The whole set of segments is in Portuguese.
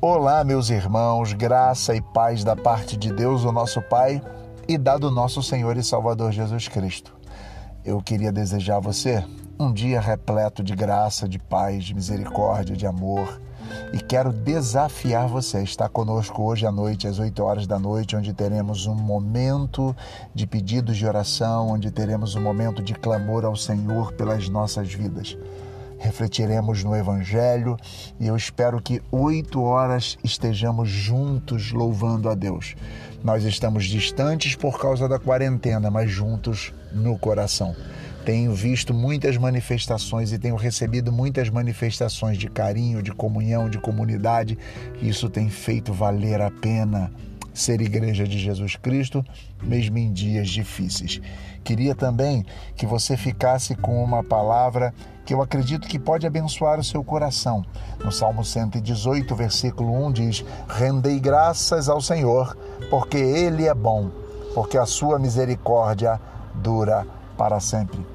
Olá, meus irmãos, graça e paz da parte de Deus, o nosso Pai, e da do nosso Senhor e Salvador Jesus Cristo. Eu queria desejar a você um dia repleto de graça, de paz, de misericórdia, de amor. E quero desafiar você a estar conosco hoje à noite, às 8 horas da noite, onde teremos um momento de pedidos de oração, onde teremos um momento de clamor ao Senhor pelas nossas vidas refletiremos no Evangelho e eu espero que oito horas estejamos juntos louvando a Deus. Nós estamos distantes por causa da quarentena, mas juntos no coração. Tenho visto muitas manifestações e tenho recebido muitas manifestações de carinho, de comunhão, de comunidade. Isso tem feito valer a pena ser igreja de Jesus Cristo, mesmo em dias difíceis. Queria também que você ficasse com uma palavra que eu acredito que pode abençoar o seu coração. No Salmo 118, versículo 1 diz: Rendei graças ao Senhor, porque Ele é bom, porque a sua misericórdia dura para sempre.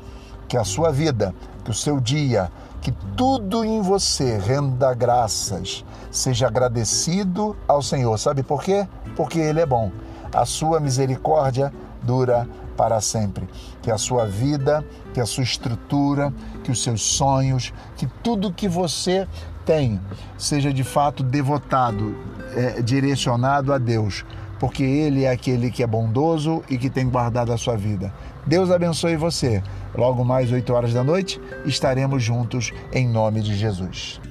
Que a sua vida, que o seu dia, que tudo em você renda graças, seja agradecido ao Senhor. Sabe por quê? Porque Ele é bom. A sua misericórdia dura para sempre. Que a sua vida, que a sua estrutura, que os seus sonhos, que tudo que você tem seja de fato devotado, é, direcionado a Deus, porque Ele é aquele que é bondoso e que tem guardado a sua vida. Deus abençoe você. Logo mais 8 horas da noite estaremos juntos em nome de Jesus.